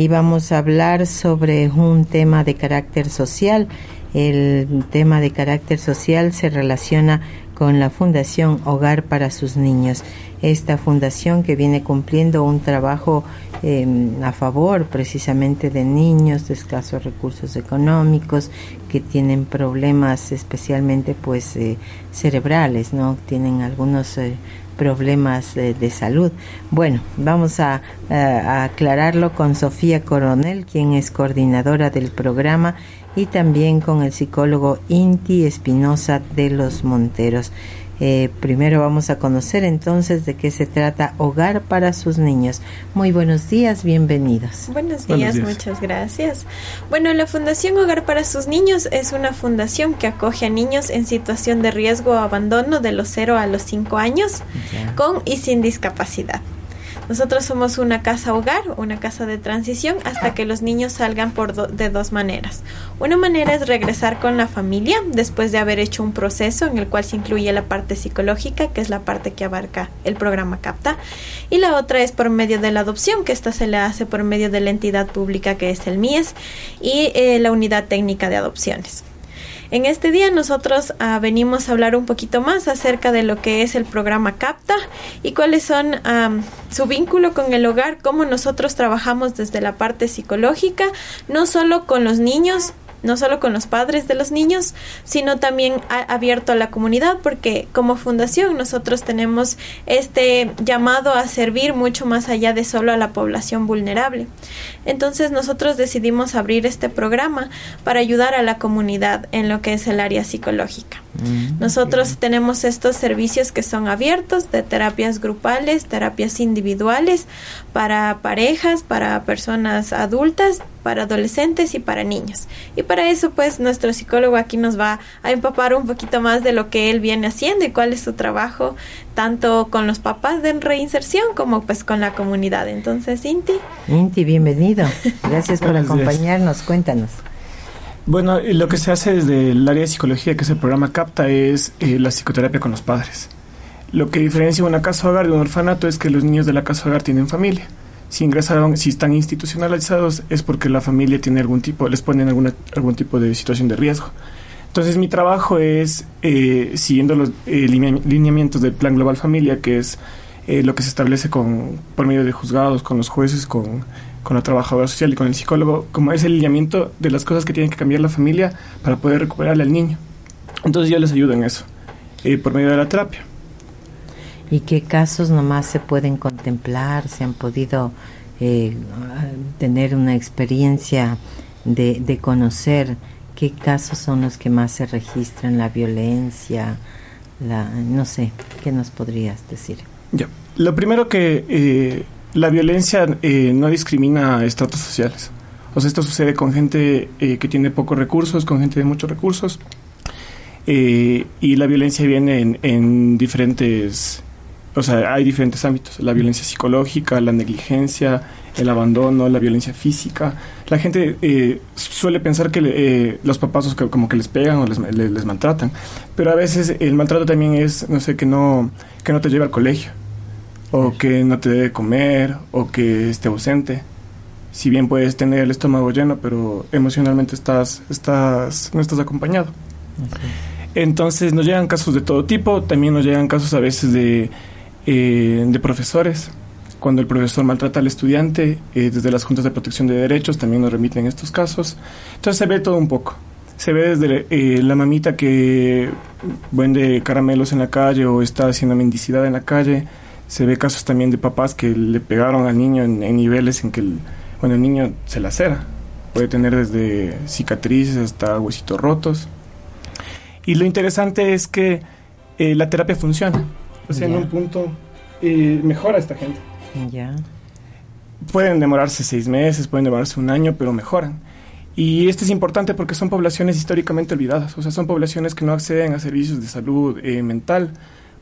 y vamos a hablar sobre un tema de carácter social. El tema de carácter social se relaciona con la Fundación Hogar para sus Niños. Esta fundación que viene cumpliendo un trabajo em, a favor precisamente de niños de escasos recursos económicos que tienen problemas especialmente pues eh, cerebrales, ¿no? Tienen algunos eh, problemas de salud. Bueno, vamos a, a, aclararlo con Sofía Coronel, quien es coordinadora del programa, y también con el psicólogo Inti Espinosa de los Monteros. Eh, primero vamos a conocer entonces de qué se trata Hogar para sus niños. Muy buenos días, bienvenidos. Buenos días, muchas gracias. Bueno, la Fundación Hogar para sus niños es una fundación que acoge a niños en situación de riesgo o abandono de los 0 a los 5 años con y sin discapacidad. Nosotros somos una casa hogar, una casa de transición hasta que los niños salgan por de dos maneras. Una manera es regresar con la familia después de haber hecho un proceso en el cual se incluye la parte psicológica, que es la parte que abarca el programa CAPTA, y la otra es por medio de la adopción, que esta se le hace por medio de la entidad pública que es el MIES y eh, la unidad técnica de adopciones. En este día nosotros ah, venimos a hablar un poquito más acerca de lo que es el programa CAPTA y cuáles son su vínculo con el hogar, cómo nosotros trabajamos desde la parte psicológica, no solo con los niños, no solo con los padres de los niños, sino también abierto a la comunidad, porque como fundación nosotros tenemos este llamado a servir mucho más allá de solo a la población vulnerable. Entonces nosotros decidimos abrir este programa para ayudar a la comunidad en lo que es el área psicológica. Mm, nosotros tenemos estos servicios que son abiertos de terapias grupales, terapias individuales para parejas, para personas adultas, para adolescentes y para niños. Y para eso, pues, nuestro psicólogo aquí nos va a empapar un poquito más de lo que él viene haciendo y cuál es su trabajo, tanto con los papás de reinserción como pues con la comunidad. Entonces, Inti. Inti, bienvenido. Gracias por acompañarnos. Cuéntanos. Bueno, lo que se hace desde el área de psicología, que es el programa CAPTA, es eh, la psicoterapia con los padres. Lo que diferencia una casa hogar de un orfanato es que los niños de la casa hogar tienen familia si ingresaron, si están institucionalizados, es porque la familia tiene algún tipo, les ponen alguna, algún tipo de situación de riesgo. Entonces mi trabajo es, eh, siguiendo los eh, lineamientos del Plan Global Familia, que es eh, lo que se establece con, por medio de juzgados, con los jueces, con, con la trabajadora social y con el psicólogo, como es el lineamiento de las cosas que tiene que cambiar la familia para poder recuperarle al niño. Entonces yo les ayudo en eso, por medio de la terapia. ¿Y qué casos nomás se pueden contemplar? ¿Se han podido eh, tener una experiencia de, de, conocer qué casos son los que más se registran? La violencia, la, no sé, ¿qué nos podrías decir? Ya, lo primero que eh, la violencia eh, no discrimina estratos sociales. O sea, esto sucede con gente que tiene pocos recursos, con gente de muchos recursos. y la violencia viene en, en diferentes o sea, hay diferentes ámbitos, la violencia psicológica, la negligencia, el abandono, la violencia física. La gente eh, suele pensar que eh, los papás como que les pegan o les, les, maltratan, pero a veces el maltrato también es, no sé, que no, que no te lleva al colegio, o que no te debe comer, o que esté ausente. Si bien puedes tener el estómago lleno, pero emocionalmente estás, estás, no estás acompañado. Entonces nos llegan casos de todo tipo, también nos llegan casos a veces de eh, de profesores. Cuando el profesor maltrata al estudiante, eh, desde las juntas de protección de derechos también nos remiten estos casos. Entonces se ve todo un poco. Se ve desde eh, la mamita que vende caramelos en la calle o está haciendo mendicidad en la calle. Se ve casos también de papás que le pegaron al niño en, niveles en que el, bueno, el niño se lacera. Puede tener desde cicatrices hasta huesitos rotos. Y lo interesante es que la terapia funciona o sea, en un punto eh, mejora esta gente. Ya. Pueden demorarse seis meses, pueden demorarse un año, pero mejoran. Y esto es importante porque son poblaciones históricamente olvidadas, o sea, son poblaciones que no acceden a servicios de salud eh, mental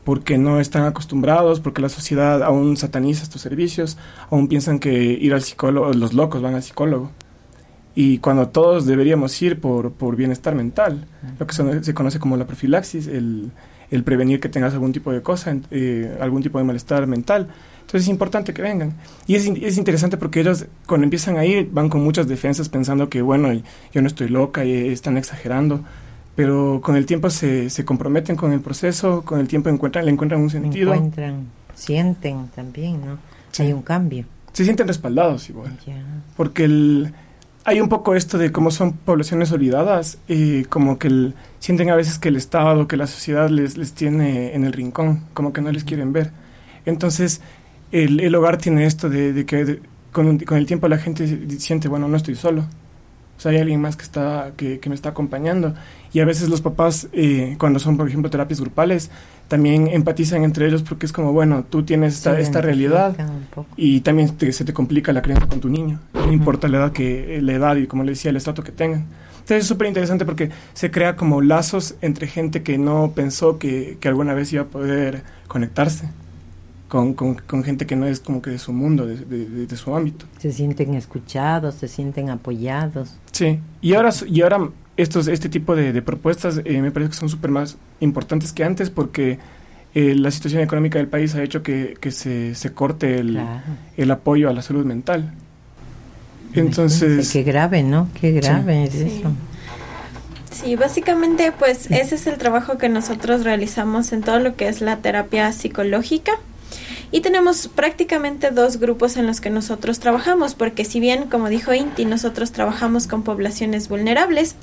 porque no están acostumbrados, porque la sociedad aún sataniza estos servicios, aún piensan que ir al psicólogo, los locos van al psicólogo. y cuando todos deberíamos ir por, por bienestar mental, lo que se, conoce como la profilaxis, el, el, prevenir que tengas algún tipo de cosa, eh, algún tipo de malestar mental. Entonces es importante que vengan. Y es, es, interesante porque ellos cuando empiezan a ir van con muchas defensas pensando que, bueno, yo no estoy loca y están exagerando. Pero con el tiempo se, se comprometen con el proceso, con el tiempo encuentran, le encuentran un sentido. Encuentran, sienten también, ¿no? Hay un cambio. Se sienten respaldados igual. Porque el, hay un poco esto de cómo son poblaciones olvidadas, y como que sienten a veces que el Estado, que la sociedad les, les tiene en el rincón, como que no les quieren ver. Entonces, el, el hogar tiene esto de, que con, con, el tiempo la gente siente, bueno, no estoy solo. O sea, hay alguien más que, está, que, me está acompañando. Y a veces los papás, eh, cuando son, por ejemplo, terapias grupales, también empatizan entre ellos porque es como, bueno, tú tienes esta, esta realidad y también se te complica la creencia con tu niño. No importa la edad, que, la edad y, como le decía, el estrato que tengan. Entonces es súper interesante porque se crea como lazos entre gente que no pensó que, que alguna vez iba a poder conectarse con, con, gente que no es como que de su mundo, de, de, su ámbito. Se sienten escuchados, se sienten apoyados. Sí, y ahora, y ahora estos, este tipo de, propuestas eh, me parece que son súper más importantes que antes porque eh, la situación económica del país ha hecho que, que se, se, corte el, el, apoyo a la salud mental. Entonces... Qué grave, ¿no? Qué grave es eso. Sí, básicamente pues ese es el trabajo que nosotros realizamos en todo lo que es la terapia psicológica. Y tenemos prácticamente dos grupos en los que nosotros trabajamos, porque si bien, como dijo Inti, nosotros trabajamos con poblaciones vulnerables,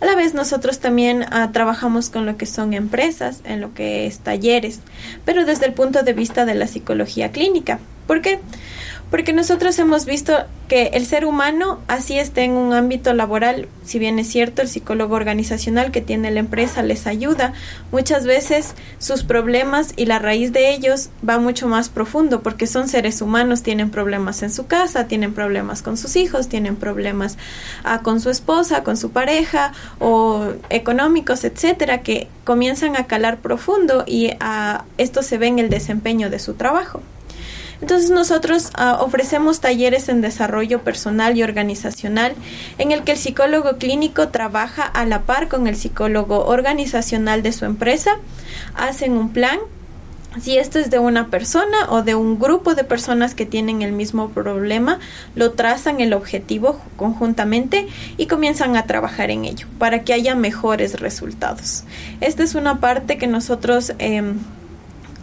a la vez nosotros también ah, trabajamos con lo que son empresas, en lo que es talleres, pero desde el punto de vista de la psicología clínica. ¿Por qué? Porque nosotros hemos visto que el ser humano, así esté en un ámbito laboral, si bien es cierto, el psicólogo organizacional que tiene la empresa les ayuda, muchas veces sus problemas y la raíz de ellos va mucho más profundo, porque son seres humanos, tienen problemas en su casa, tienen problemas con sus hijos, tienen problemas ah, con su esposa, con su pareja o económicos, etcétera, que comienzan a calar profundo y a, esto se ve en el desempeño de su trabajo. Entonces nosotros ah, ofrecemos talleres en desarrollo personal y organizacional en el que el psicólogo clínico trabaja a la par con el psicólogo organizacional de su empresa, hacen un plan si esto es de una persona o de un grupo de personas que tienen el mismo problema, lo trazan el objetivo conjuntamente y comienzan a trabajar en ello para que haya mejores resultados. Esta es una parte que nosotros em,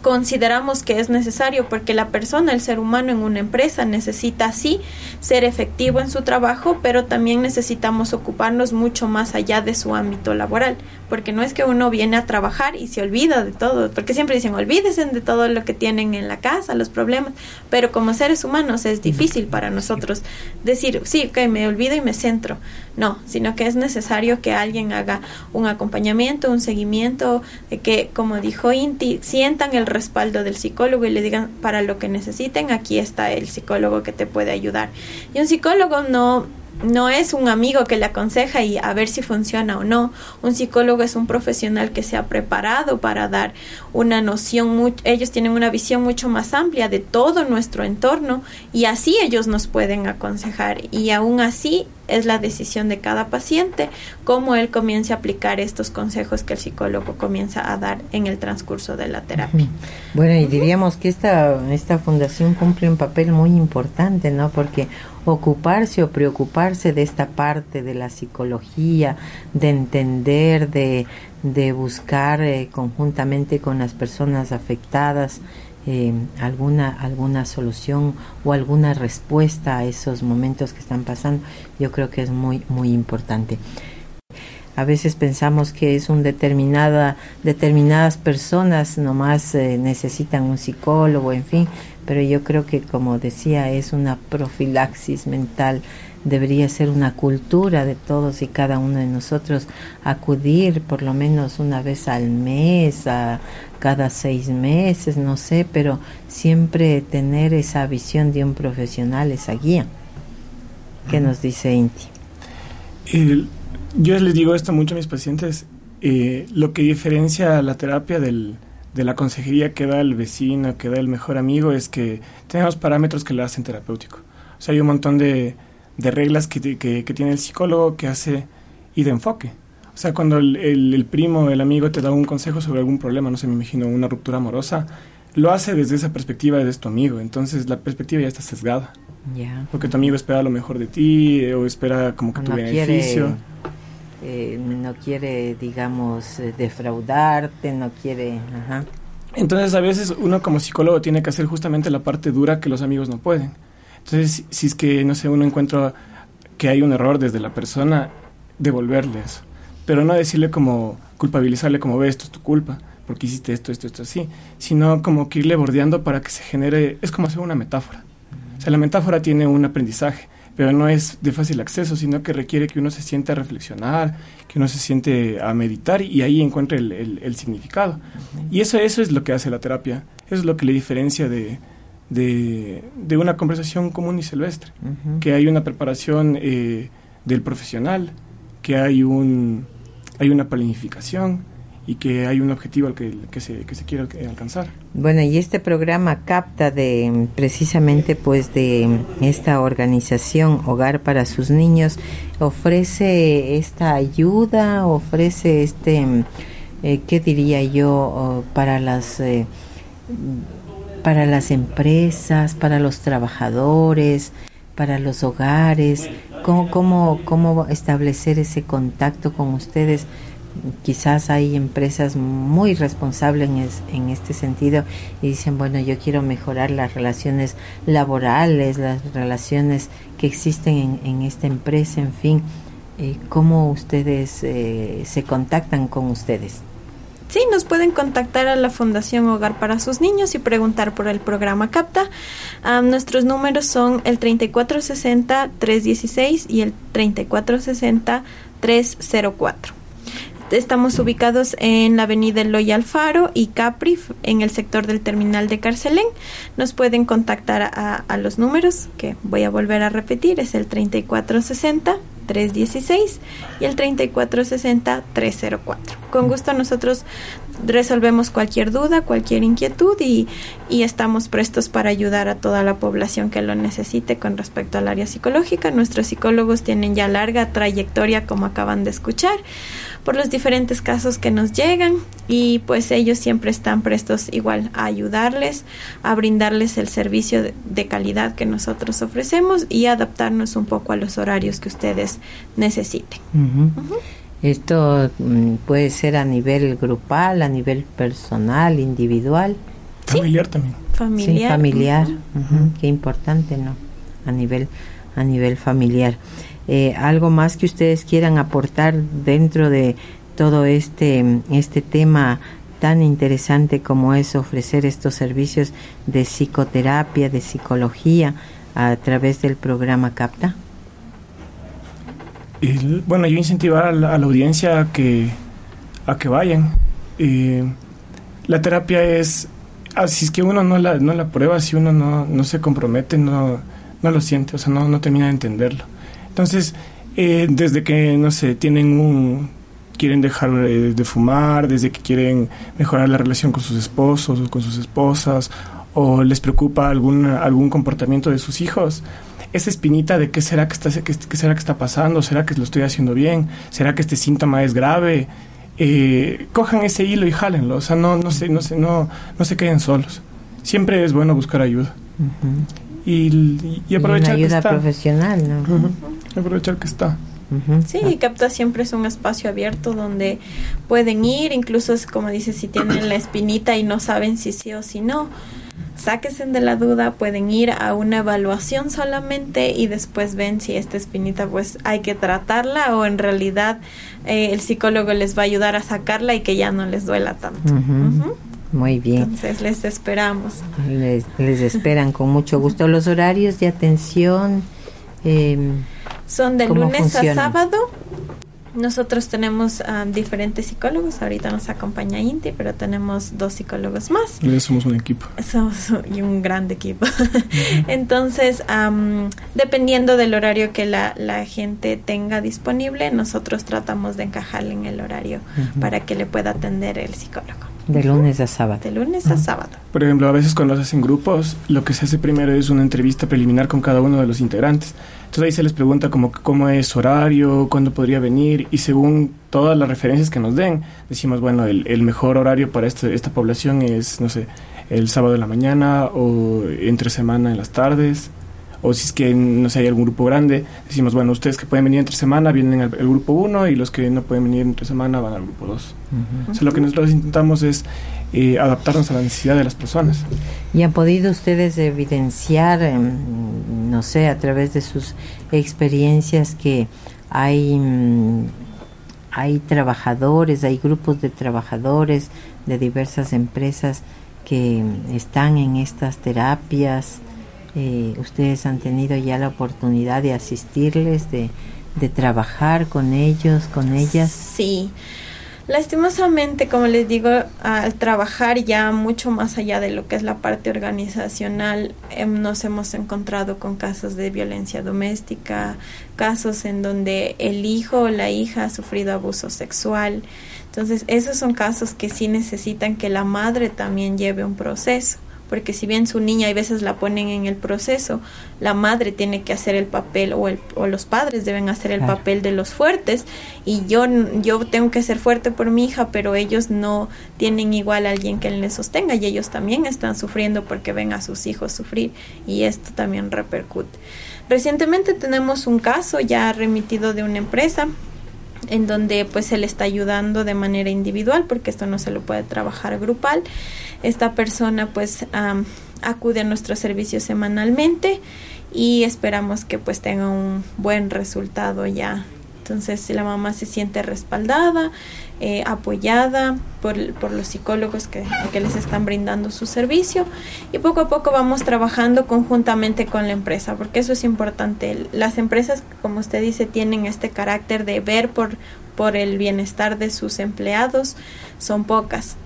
consideramos que es necesario porque la persona, el ser humano en una empresa necesita sí ser efectivo en su trabajo, pero también necesitamos ocuparnos mucho más allá de su ámbito laboral, porque no es que uno viene a trabajar y se olvida de todo, porque siempre dicen olvídense de todo lo que tienen en la casa, los problemas, pero como seres humanos es difícil para nosotros decir, sí, que me olvido y me centro. No, sino que es necesario que alguien haga un acompañamiento, un seguimiento, de que, como dijo Inti, sientan el respaldo del psicólogo y le digan para lo que necesiten, aquí está el psicólogo que te puede ayudar. Y un psicólogo no no es un amigo que le aconseja y a ver si funciona o no. Un psicólogo es un profesional que se ha preparado para dar una noción, ellos tienen una visión mucho más amplia de todo nuestro entorno y así ellos nos pueden aconsejar y aún así es la decisión de cada paciente cómo él comience a aplicar estos consejos que el psicólogo comienza a dar en el transcurso de la terapia. Bueno, y diríamos que esta, esta fundación cumple un papel muy importante, ¿no? Porque ocuparse o preocuparse de esta parte de la psicología, de entender, de, de buscar eh, conjuntamente con las personas afectadas eh, alguna, alguna solución o alguna respuesta a esos momentos que están pasando, yo creo que es muy, muy importante. A veces pensamos que es un determinada, determinadas personas nomás eh, necesitan un psicólogo, en fin, pero yo creo que como decía es una profilaxis mental debería ser una cultura de todos y cada uno de nosotros acudir por lo menos una vez al mes, a cada seis meses, no sé, pero siempre tener esa visión de un profesional, esa guía. ¿Qué nos dice Inti? yo les digo esto mucho a mis pacientes, eh, lo que diferencia la terapia del, de la consejería que da el vecino, que da el mejor amigo, es que tenemos parámetros que lo hacen terapéutico. O sea, hay un montón de, de reglas que, que, tiene el psicólogo que hace y de enfoque. O sea, cuando el, el, primo, el amigo te da un consejo sobre algún problema, no sé, me imagino una ruptura amorosa, lo hace desde esa perspectiva de tu amigo. Entonces la perspectiva ya está sesgada. Porque tu amigo espera lo mejor de ti eh, o espera como que tu beneficio. Eh, no quiere, digamos, eh, defraudarte, no quiere... Entonces a veces uno como psicólogo tiene que hacer justamente la parte dura que los amigos no pueden. Entonces si es que, no sé, uno encuentra que hay un error desde la persona, devolverle eso. Pero no decirle como, culpabilizarle como, ve, esto es tu culpa, porque hiciste esto, esto, esto, así. Sino como que irle bordeando para que se genere, es como hacer una metáfora. O sea, la metáfora tiene un aprendizaje pero no es de fácil acceso, sino que requiere que uno se siente a reflexionar, que uno se siente a meditar y ahí encuentre el, significado. Y eso, eso es lo que hace la terapia, eso es lo que le diferencia de, de, una conversación común y silvestre, que hay una preparación eh, del profesional, que hay, un, hay una planificación, y que hay un objetivo al que, que, se, que se quiere alcanzar. Bueno, y este programa capta de precisamente pues de esta organización Hogar para sus niños. Ofrece esta ayuda, ofrece este eh, qué diría yo para las eh, para las empresas, para los trabajadores, para los hogares, cómo, establecer ese contacto con ustedes quizás hay empresas muy responsables en, este sentido y dicen, bueno, yo quiero mejorar las relaciones laborales, las relaciones que existen en, esta empresa, en fin, eh, ¿cómo ustedes eh, se contactan con ustedes? Sí, nos pueden contactar a la Fundación Hogar para sus Niños y preguntar por el programa CAPTA. nuestros números son el 3460-316 y el 3460-304. Estamos ubicados en la avenida Eloy Alfaro y Capri, en el sector del terminal de Carcelén. Nos pueden contactar a, a los números que voy a volver a repetir, es el 3460 316 y el 3460 304. Con gusto nosotros resolvemos cualquier duda, cualquier inquietud y, y, estamos prestos para ayudar a toda la población que lo necesite con respecto al área psicológica. Nuestros psicólogos tienen ya larga trayectoria, como acaban de escuchar por los diferentes casos que nos llegan y pues ellos siempre están prestos igual a ayudarles, a brindarles el servicio de, calidad que nosotros ofrecemos y adaptarnos un poco a los horarios que ustedes necesiten. Esto mm, puede ser a nivel grupal, a nivel personal, individual. Familiar también. Familiar. Sí, familiar. Qué importante, ¿no? A nivel, a nivel familiar. Eh, algo más que ustedes quieran aportar dentro de todo este, este tema tan interesante como es ofrecer estos servicios de psicoterapia, de psicología a través del programa CAPTA? Bueno, yo incentivar a la, audiencia a que, a que vayan. la terapia es, así es que uno no la, no la prueba, si uno no, no se compromete, no, no lo siente, o sea, no, no termina de entenderlo. Entonces, eh, desde que, no sé, tienen un quieren dejar eh, de fumar, desde que quieren mejorar la relación con sus esposos o con sus esposas, o les preocupa algún, algún comportamiento de sus hijos, esa espinita de qué será que está, qué, será que está pasando, será que lo estoy haciendo bien, será que este síntoma es grave, eh, cojan ese hilo y jálenlo, o sea, no, no, se, no, se, no, no se queden solos. Siempre es bueno buscar ayuda. y, y, aprovechar ayuda profesional, ¿no? aprovechar que está. Sí, Capta siempre es un espacio abierto donde pueden ir, incluso es como dice, si tienen la espinita y no saben si sí o si no, sáquense de la duda, pueden ir a una evaluación solamente y después ven si esta espinita pues hay que tratarla o en realidad eh, el psicólogo les va a ayudar a sacarla y que ya no les duela tanto. Muy bien. Entonces les esperamos. Les, les esperan con mucho gusto. Los horarios de atención. Eh, son de lunes a sábado. Nosotros tenemos um, diferentes psicólogos. Ahorita nos acompaña Inti, pero tenemos dos psicólogos más. Y somos un equipo. Somos y un gran equipo. Entonces, um, dependiendo del horario que la, la, gente tenga disponible, nosotros tratamos de encajarle en el horario para que le pueda atender el psicólogo. De lunes a sábado. De lunes a sábado. Por ejemplo, a veces cuando se hacen grupos, lo que se hace primero es una entrevista preliminar con cada uno de los integrantes. Entonces ahí se les pregunta como cómo es su horario, cuándo podría venir y según todas las referencias que nos den, decimos, bueno, el, el mejor horario para este, esta población es, no sé, el sábado de la mañana o entre semana en las tardes o si es que no sé, hay algún grupo grande, decimos, bueno, ustedes que pueden venir entre semana vienen al, grupo 1 y los que no pueden venir entre semana van al grupo 2. O sea, lo que nosotros intentamos es eh, adaptarnos a la necesidad de las personas. ¿Y han podido ustedes evidenciar, em, no sé, a través de sus experiencias que hay, mm, hay trabajadores, hay grupos de trabajadores de diversas empresas que están en estas terapias? Eh, ustedes han tenido ya la oportunidad de asistirles, de, trabajar con ellos, con ellas. Sí. Lastimosamente, como les digo, al trabajar ya mucho más allá de lo que es la parte organizacional, em, nos hemos encontrado con casos de violencia doméstica, casos en donde el hijo o la hija ha sufrido abuso sexual. Entonces, esos son casos que sí necesitan que la madre también lleve un proceso porque si bien su niña hay veces la ponen en el proceso, la madre tiene que hacer el papel o, el, o los padres deben hacer el papel de los fuertes y yo, yo tengo que ser fuerte por mi hija, pero ellos no tienen igual a alguien que les sostenga y ellos también están sufriendo porque ven a sus hijos sufrir y esto también repercute. Recientemente tenemos un caso ya remitido de una empresa en donde pues se le está ayudando de manera individual porque esto no se lo puede trabajar grupal. Esta persona pues acude a nuestro servicio semanalmente y esperamos que pues tenga un buen resultado ya entonces, la mamá se siente respaldada, eh, apoyada por, por, los psicólogos que, que, les están brindando su servicio y poco a poco vamos trabajando conjuntamente con la empresa, porque eso es importante. Las empresas, como usted dice, tienen este carácter de ver por, por el bienestar de sus empleados, son pocas.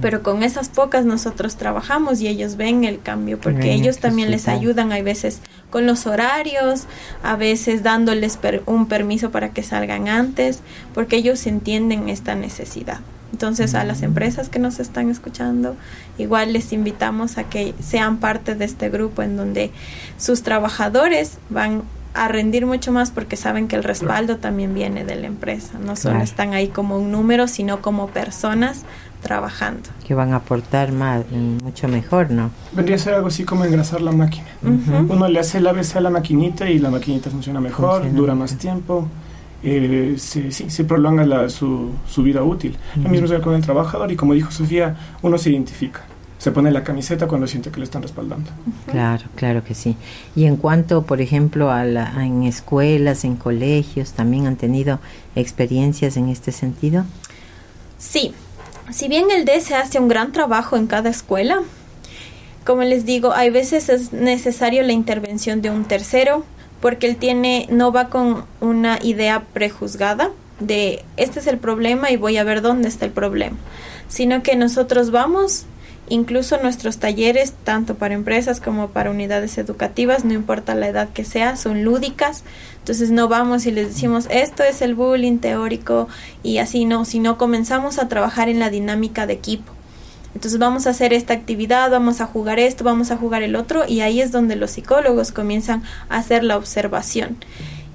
Pero con esas pocas nosotros trabajamos y ellos ven el cambio porque ellos también les ayudan hay veces con los horarios, a veces dándoles un permiso para que salgan antes, porque ellos entienden esta necesidad. Entonces a las empresas que nos están escuchando, igual les invitamos a que sean parte de este grupo en donde sus trabajadores van a rendir mucho más porque saben que el respaldo también viene de la empresa. No solo están ahí como un número, sino como personas trabajando. Que van a aportar más, mucho mejor, ¿no? Vendría a ser algo así como engrasar la máquina. Uno le hace el ABC a la maquinita y la maquinita funciona mejor, dura más tiempo. Eh, se, sí, se prolonga la, su, su, vida útil. Lo mismo es con el trabajador y como dijo Sofía, uno se identifica se pone la camiseta cuando siente que le están respaldando. Claro, claro que sí. Y en cuanto, por ejemplo, a la, en escuelas, en colegios, ¿también han tenido experiencias en este sentido? Sí, si bien el D se hace un gran trabajo en cada escuela, como les digo, hay veces es necesario la intervención de un tercero porque él tiene no va con una idea prejuzgada de este es el problema y voy a ver dónde está el problema, sino que nosotros vamos Incluso nuestros talleres, tanto para empresas como para unidades educativas, no importa la edad que sea, son lúdicas. Entonces no vamos y les decimos esto es el bullying teórico y así no, sino comenzamos a trabajar en la dinámica de equipo. Entonces vamos a hacer esta actividad, vamos a jugar esto, vamos a jugar el otro y ahí es donde los psicólogos comienzan a hacer la observación.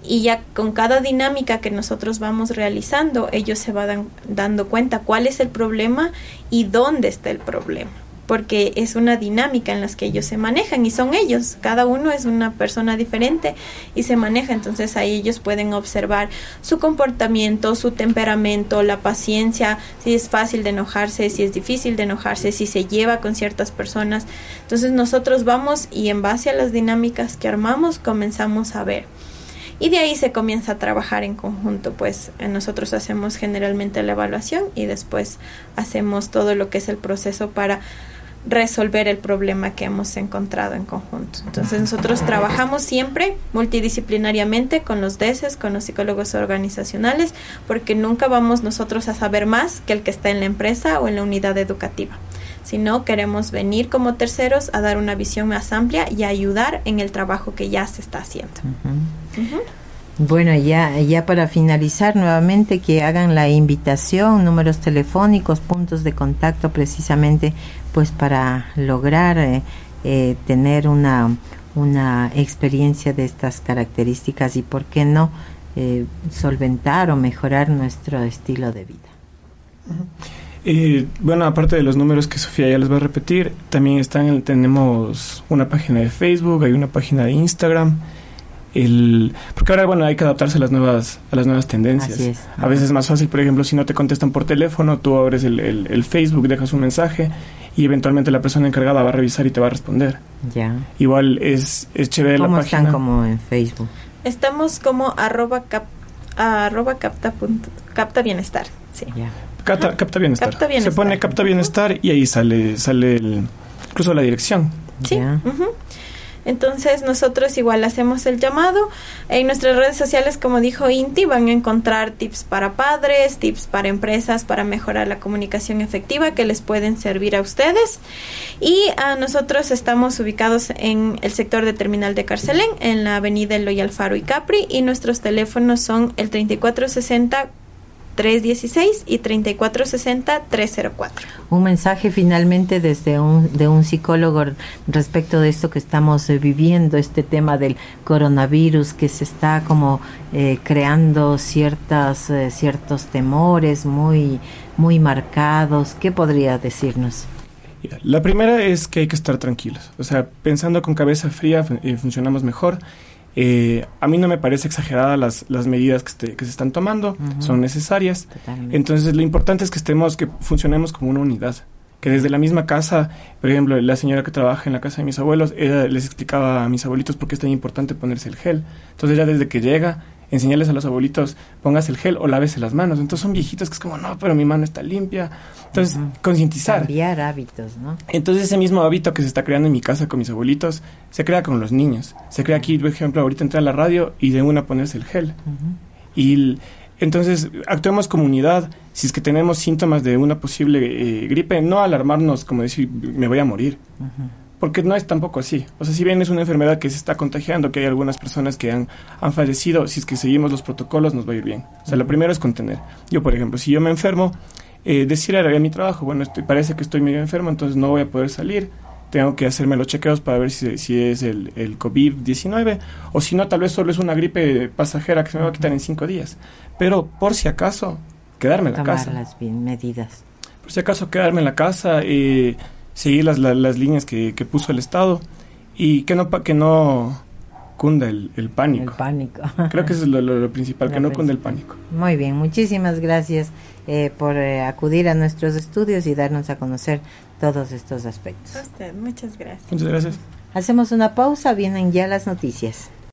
Y ya con cada dinámica que nosotros vamos realizando, ellos se van dando cuenta cuál es el problema y dónde está el problema porque es una dinámica en la que ellos se manejan y son ellos, cada uno es una persona diferente y se maneja, entonces ahí ellos pueden observar su comportamiento, su temperamento, la paciencia, si es fácil de enojarse, si es difícil de enojarse, si se lleva con ciertas personas. Entonces nosotros vamos y en base a las dinámicas que armamos comenzamos a ver. Y de ahí se comienza a trabajar en conjunto, pues nosotros hacemos generalmente la evaluación y después hacemos todo lo que es el proceso para resolver el problema que hemos encontrado en conjunto. Entonces nosotros trabajamos siempre multidisciplinariamente con los DESES, con los psicólogos organizacionales, porque nunca vamos nosotros a saber más que el que está en la empresa o en la unidad educativa sino queremos venir como terceros a dar una visión más amplia y ayudar en el trabajo que ya se está haciendo. Bueno, ya, ya para finalizar nuevamente que hagan la invitación, números telefónicos, puntos de contacto precisamente pues para lograr eh, eh, tener una, una experiencia de estas características y por qué no eh, solventar o mejorar nuestro estilo de vida. bueno, aparte de los números que Sofía ya les va a repetir, también están, tenemos una página de Facebook, hay una página de Instagram, el porque ahora bueno hay que adaptarse a las nuevas a las nuevas tendencias. A veces es más fácil por ejemplo si no te contestan por teléfono tú abres el, el, Facebook dejas un mensaje y eventualmente la persona encargada va a revisar y te va a responder. Ya. Igual es, es chévere la página. están como en Facebook estamos como arroba cap, arroba capta, punto, capta bienestar sí. Capta, capta, bienestar. se pone capta bienestar y ahí sale sale el, incluso la dirección. Sí entonces nosotros igual hacemos el llamado. En nuestras redes sociales, como dijo Inti, van a encontrar tips para padres, tips para empresas para mejorar la comunicación efectiva que les pueden servir a ustedes. Y a nosotros estamos ubicados en el sector de Terminal de Carcelén, en la avenida Eloy Alfaro y Capri, y nuestros teléfonos son el 3460 316 y 3460-304. Un mensaje finalmente desde un, de un psicólogo respecto de esto que estamos eh, viviendo, este tema del coronavirus, que se está como eh, creando ciertas, eh, ciertos temores muy, muy marcados. ¿Qué podría decirnos? La primera es que hay que estar tranquilos. O sea, pensando con cabeza fría funcionamos mejor eh, a mí no me parece exagerada las, las medidas que, que se están tomando, son necesarias. Entonces lo importante es que estemos, que funcionemos como una unidad. Que desde la misma casa, por ejemplo, la señora que trabaja en la casa de mis abuelos, ella les explicaba a mis abuelitos por qué es tan importante ponerse el gel. Entonces ya desde que llega, enseñarles a los abuelitos, pongas el gel o lávese las manos. Entonces son viejitos que es como, no, pero mi mano está limpia. Entonces, concientizar. Cambiar hábitos, ¿no? Entonces ese mismo hábito que se está creando en mi casa con mis abuelitos, se crea con los niños. Se crea aquí, por ejemplo, ahorita entra a la radio y de una ponerse el gel. Y entonces actuemos comunidad. Si es que tenemos síntomas de una posible eh, gripe, no alarmarnos como decir, me voy a morir porque no es tampoco así. O sea, si bien es una enfermedad que se está contagiando, que hay algunas personas que han, han fallecido, si es que seguimos los protocolos nos va a ir bien. O sea, lo primero es contener. Yo, por ejemplo, si yo me enfermo, eh, decir a mi trabajo, bueno, estoy, parece que estoy medio enfermo, entonces no voy a poder salir, tengo que hacerme los chequeos para ver si, si es el, el COVID-19 o si no, tal vez solo es una gripe pasajera que se me va a quitar en cinco días. Pero por si acaso, quedarme en la Tomar casa. las medidas. Por si acaso, quedarme en la casa. Eh, seguir las, las, líneas que, que, puso el Estado y que no, que no cunda el, el pánico. El pánico. Creo que eso es lo, lo, principal, que no cunda el pánico. Muy bien, muchísimas gracias eh, por eh, acudir a nuestros estudios y darnos a conocer todos estos aspectos. A usted, muchas gracias. Muchas gracias. Hacemos una pausa, vienen ya las noticias.